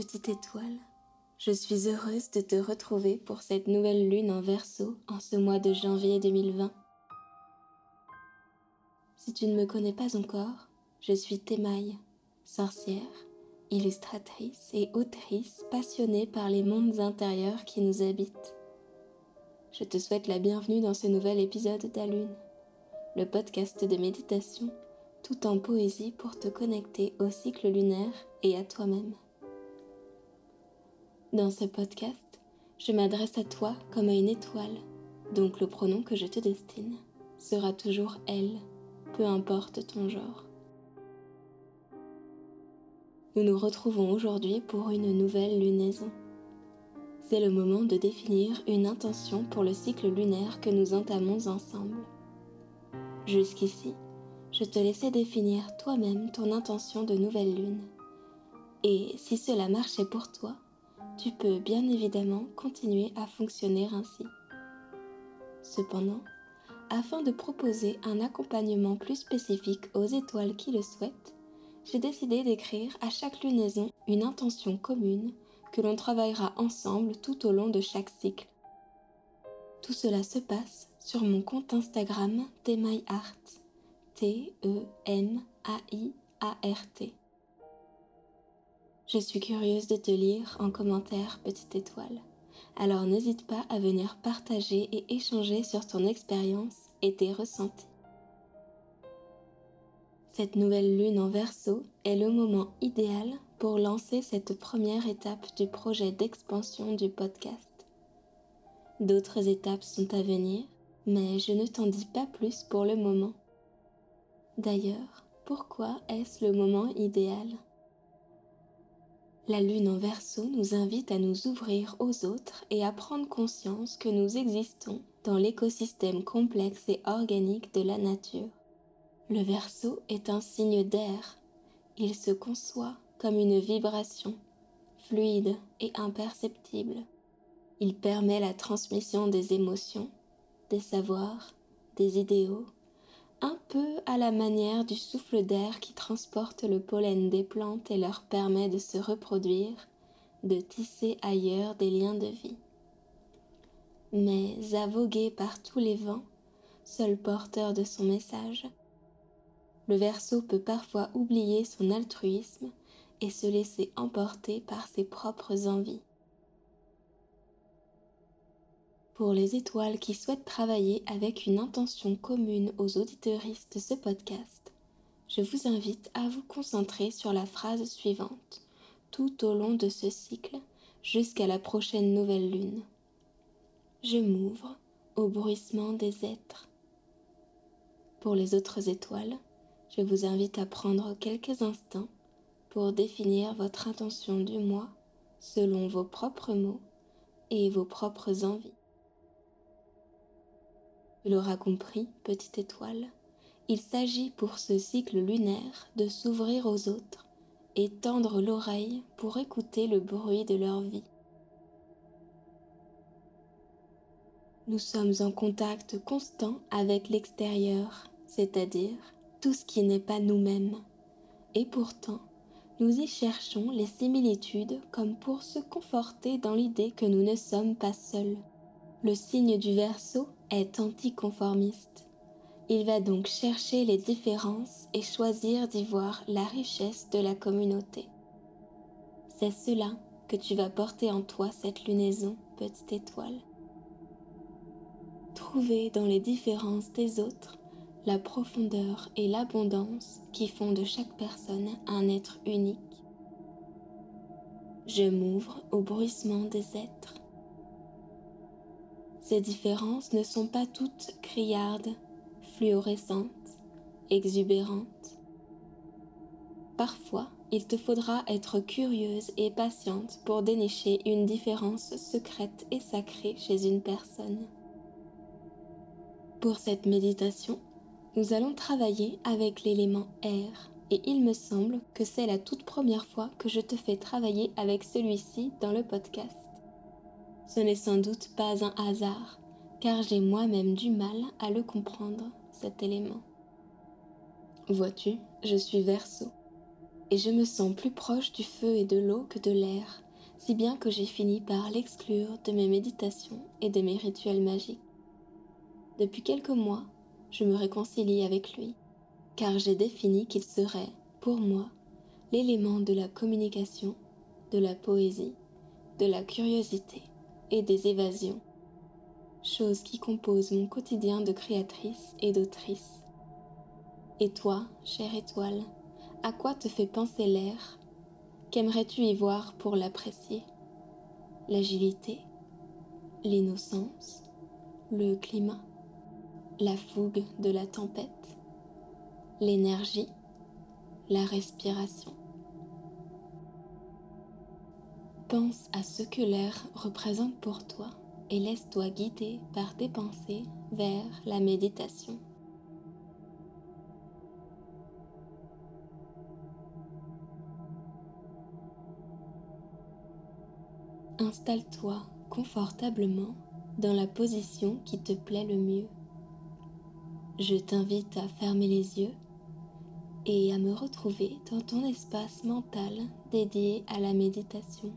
Petite étoile, je suis heureuse de te retrouver pour cette nouvelle lune en verso en ce mois de janvier 2020. Si tu ne me connais pas encore, je suis Thémaille, sorcière, illustratrice et autrice passionnée par les mondes intérieurs qui nous habitent. Je te souhaite la bienvenue dans ce nouvel épisode d'Alune, le podcast de méditation tout en poésie pour te connecter au cycle lunaire et à toi-même. Dans ce podcast, je m'adresse à toi comme à une étoile, donc le pronom que je te destine sera toujours elle, peu importe ton genre. Nous nous retrouvons aujourd'hui pour une nouvelle lunaison. C'est le moment de définir une intention pour le cycle lunaire que nous entamons ensemble. Jusqu'ici, je te laissais définir toi-même ton intention de nouvelle lune. Et si cela marchait pour toi, tu peux bien évidemment continuer à fonctionner ainsi. Cependant, afin de proposer un accompagnement plus spécifique aux étoiles qui le souhaitent, j'ai décidé d'écrire à chaque lunaison une intention commune que l'on travaillera ensemble tout au long de chaque cycle. Tout cela se passe sur mon compte Instagram TMyArt. T-E-M-A-I-A-R-T. Je suis curieuse de te lire en commentaire, petite étoile. Alors n'hésite pas à venir partager et échanger sur ton expérience et tes ressentis. Cette nouvelle lune en verso est le moment idéal pour lancer cette première étape du projet d'expansion du podcast. D'autres étapes sont à venir, mais je ne t'en dis pas plus pour le moment. D'ailleurs, pourquoi est-ce le moment idéal? La lune en verso nous invite à nous ouvrir aux autres et à prendre conscience que nous existons dans l'écosystème complexe et organique de la nature. Le verso est un signe d'air. Il se conçoit comme une vibration, fluide et imperceptible. Il permet la transmission des émotions, des savoirs, des idéaux un peu à la manière du souffle d'air qui transporte le pollen des plantes et leur permet de se reproduire, de tisser ailleurs des liens de vie. Mais à voguer par tous les vents, seul porteur de son message, le verso peut parfois oublier son altruisme et se laisser emporter par ses propres envies. Pour les étoiles qui souhaitent travailler avec une intention commune aux auditeuristes de ce podcast, je vous invite à vous concentrer sur la phrase suivante tout au long de ce cycle jusqu'à la prochaine nouvelle lune. Je m'ouvre au bruissement des êtres. Pour les autres étoiles, je vous invite à prendre quelques instants pour définir votre intention du mois selon vos propres mots et vos propres envies. Tu l'auras compris, petite étoile, il s'agit pour ce cycle lunaire de s'ouvrir aux autres et tendre l'oreille pour écouter le bruit de leur vie. Nous sommes en contact constant avec l'extérieur, c'est-à-dire tout ce qui n'est pas nous-mêmes. Et pourtant, nous y cherchons les similitudes comme pour se conforter dans l'idée que nous ne sommes pas seuls. Le signe du Verseau est anticonformiste. Il va donc chercher les différences et choisir d'y voir la richesse de la communauté. C'est cela que tu vas porter en toi cette lunaison, petite étoile. Trouver dans les différences des autres la profondeur et l'abondance qui font de chaque personne un être unique. Je m'ouvre au bruissement des êtres ces différences ne sont pas toutes criardes, fluorescentes, exubérantes. Parfois, il te faudra être curieuse et patiente pour dénicher une différence secrète et sacrée chez une personne. Pour cette méditation, nous allons travailler avec l'élément air et il me semble que c'est la toute première fois que je te fais travailler avec celui-ci dans le podcast. Ce n'est sans doute pas un hasard, car j'ai moi-même du mal à le comprendre, cet élément. Vois-tu, je suis verso. et je me sens plus proche du feu et de l'eau que de l'air, si bien que j'ai fini par l'exclure de mes méditations et de mes rituels magiques. Depuis quelques mois, je me réconcilie avec lui, car j'ai défini qu'il serait, pour moi, l'élément de la communication, de la poésie, de la curiosité et des évasions, chose qui compose mon quotidien de créatrice et d'autrice. Et toi, chère étoile, à quoi te fait penser l'air? Qu'aimerais-tu y voir pour l'apprécier? L'agilité L'innocence Le climat La fougue de la tempête L'énergie La respiration Pense à ce que l'air représente pour toi et laisse-toi guider par tes pensées vers la méditation. Installe-toi confortablement dans la position qui te plaît le mieux. Je t'invite à fermer les yeux et à me retrouver dans ton espace mental dédié à la méditation.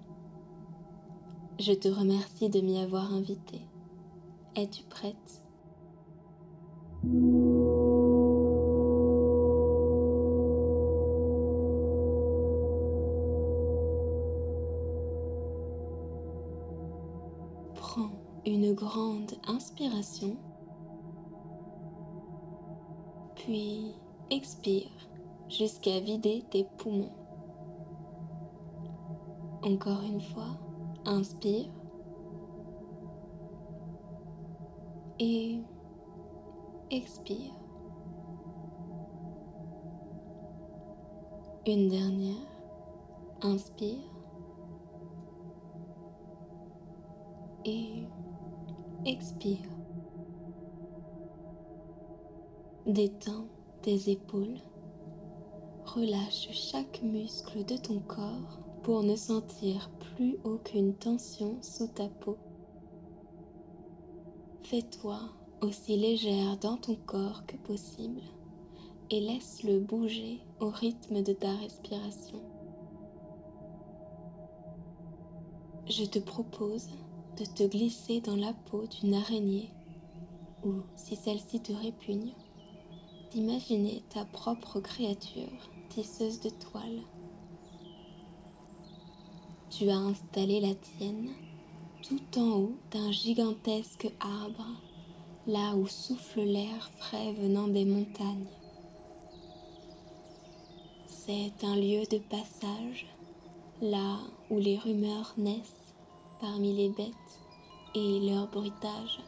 Je te remercie de m'y avoir invité. Es-tu prête? Une grande inspiration, puis expire jusqu'à vider tes poumons. Encore une fois, inspire et expire. Une dernière, inspire et expire. Détends tes épaules. Relâche chaque muscle de ton corps pour ne sentir plus aucune tension sous ta peau. Fais-toi aussi légère dans ton corps que possible et laisse-le bouger au rythme de ta respiration. Je te propose de te glisser dans la peau d'une araignée ou, si celle-ci te répugne, d'imaginer ta propre créature tisseuse de toile. Tu as installé la tienne tout en haut d'un gigantesque arbre, là où souffle l'air frais venant des montagnes. C'est un lieu de passage, là où les rumeurs naissent parmi les bêtes et leur bruitage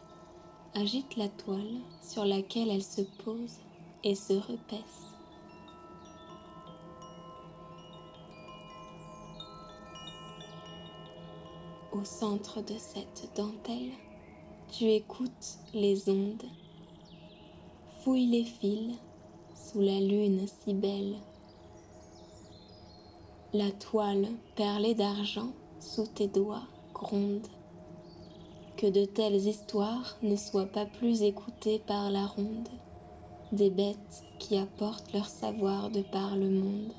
agitent la toile sur laquelle elles se posent et se repaissent. Au centre de cette dentelle, tu écoutes les ondes, fouilles les fils sous la lune si belle. La toile perlée d'argent sous tes doigts gronde. Que de telles histoires ne soient pas plus écoutées par la ronde, des bêtes qui apportent leur savoir de par le monde,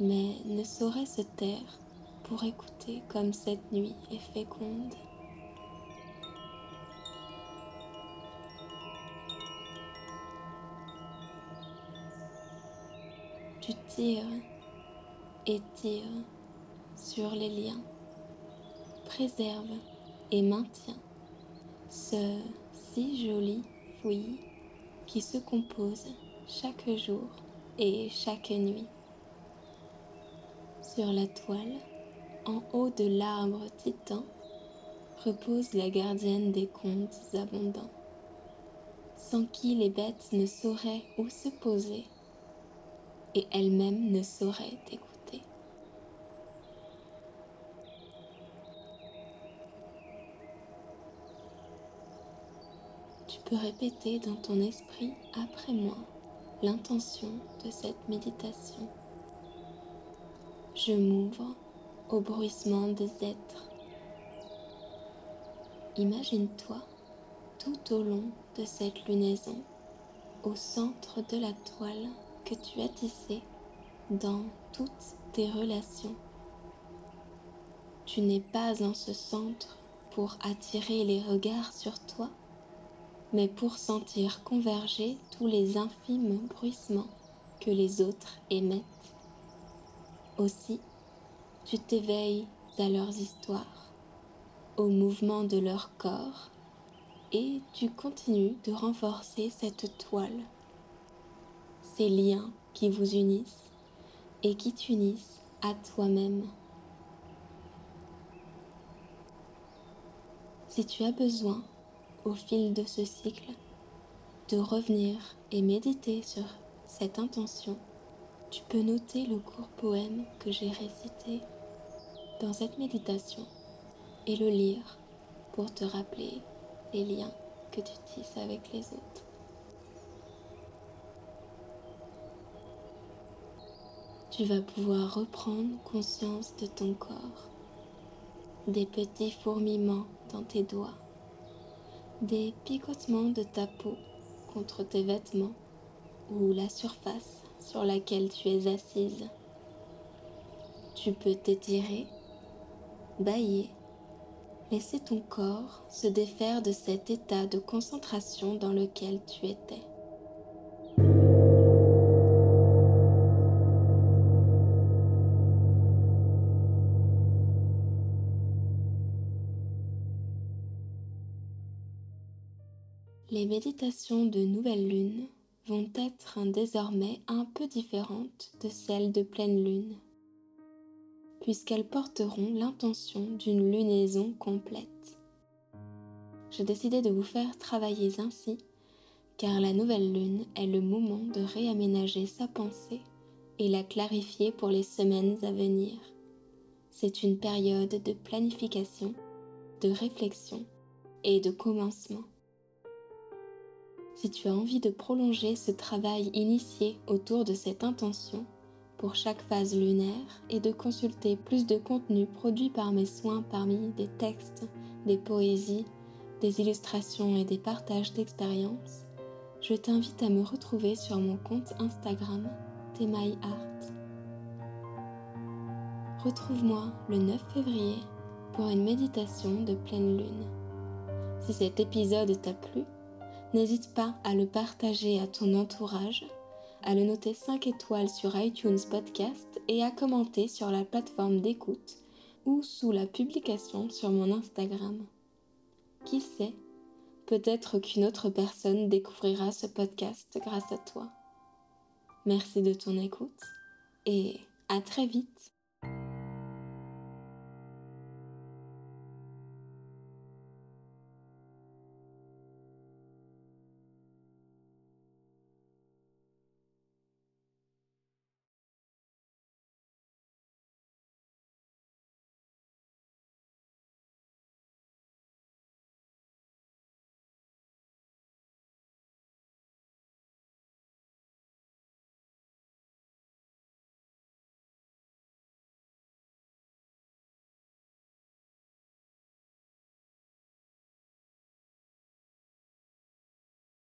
mais ne sauraient se taire pour écouter comme cette nuit est féconde. Tu tires et tires sur les liens préserve et maintient ce si joli fouillis qui se compose chaque jour et chaque nuit. Sur la toile, en haut de l'arbre titan, repose la gardienne des contes abondants, sans qui les bêtes ne sauraient où se poser et elles-mêmes ne sauraient écouter. peux répéter dans ton esprit après moi l'intention de cette méditation. Je m'ouvre au bruissement des êtres. Imagine-toi tout au long de cette lunaison, au centre de la toile que tu as tissée, dans toutes tes relations. Tu n'es pas en ce centre pour attirer les regards sur toi, mais pour sentir converger tous les infimes bruissements que les autres émettent. Aussi, tu t'éveilles à leurs histoires, au mouvement de leur corps, et tu continues de renforcer cette toile, ces liens qui vous unissent et qui t'unissent à toi-même. Si tu as besoin, au fil de ce cycle, de revenir et méditer sur cette intention, tu peux noter le court poème que j'ai récité dans cette méditation et le lire pour te rappeler les liens que tu tisses avec les autres. Tu vas pouvoir reprendre conscience de ton corps, des petits fourmillements dans tes doigts, des picotements de ta peau contre tes vêtements ou la surface sur laquelle tu es assise. Tu peux t'étirer, bailler, laisser ton corps se défaire de cet état de concentration dans lequel tu étais. Les méditations de nouvelle lune vont être désormais un peu différentes de celles de pleine lune, puisqu'elles porteront l'intention d'une lunaison complète. J'ai décidé de vous faire travailler ainsi, car la nouvelle lune est le moment de réaménager sa pensée et la clarifier pour les semaines à venir. C'est une période de planification, de réflexion et de commencement. Si tu as envie de prolonger ce travail initié autour de cette intention pour chaque phase lunaire et de consulter plus de contenu produit par mes soins parmi des textes, des poésies, des illustrations et des partages d'expériences, je t'invite à me retrouver sur mon compte Instagram Art. Retrouve-moi le 9 février pour une méditation de pleine lune. Si cet épisode t'a plu, N'hésite pas à le partager à ton entourage, à le noter 5 étoiles sur iTunes Podcast et à commenter sur la plateforme d'écoute ou sous la publication sur mon Instagram. Qui sait, peut-être qu'une autre personne découvrira ce podcast grâce à toi. Merci de ton écoute et à très vite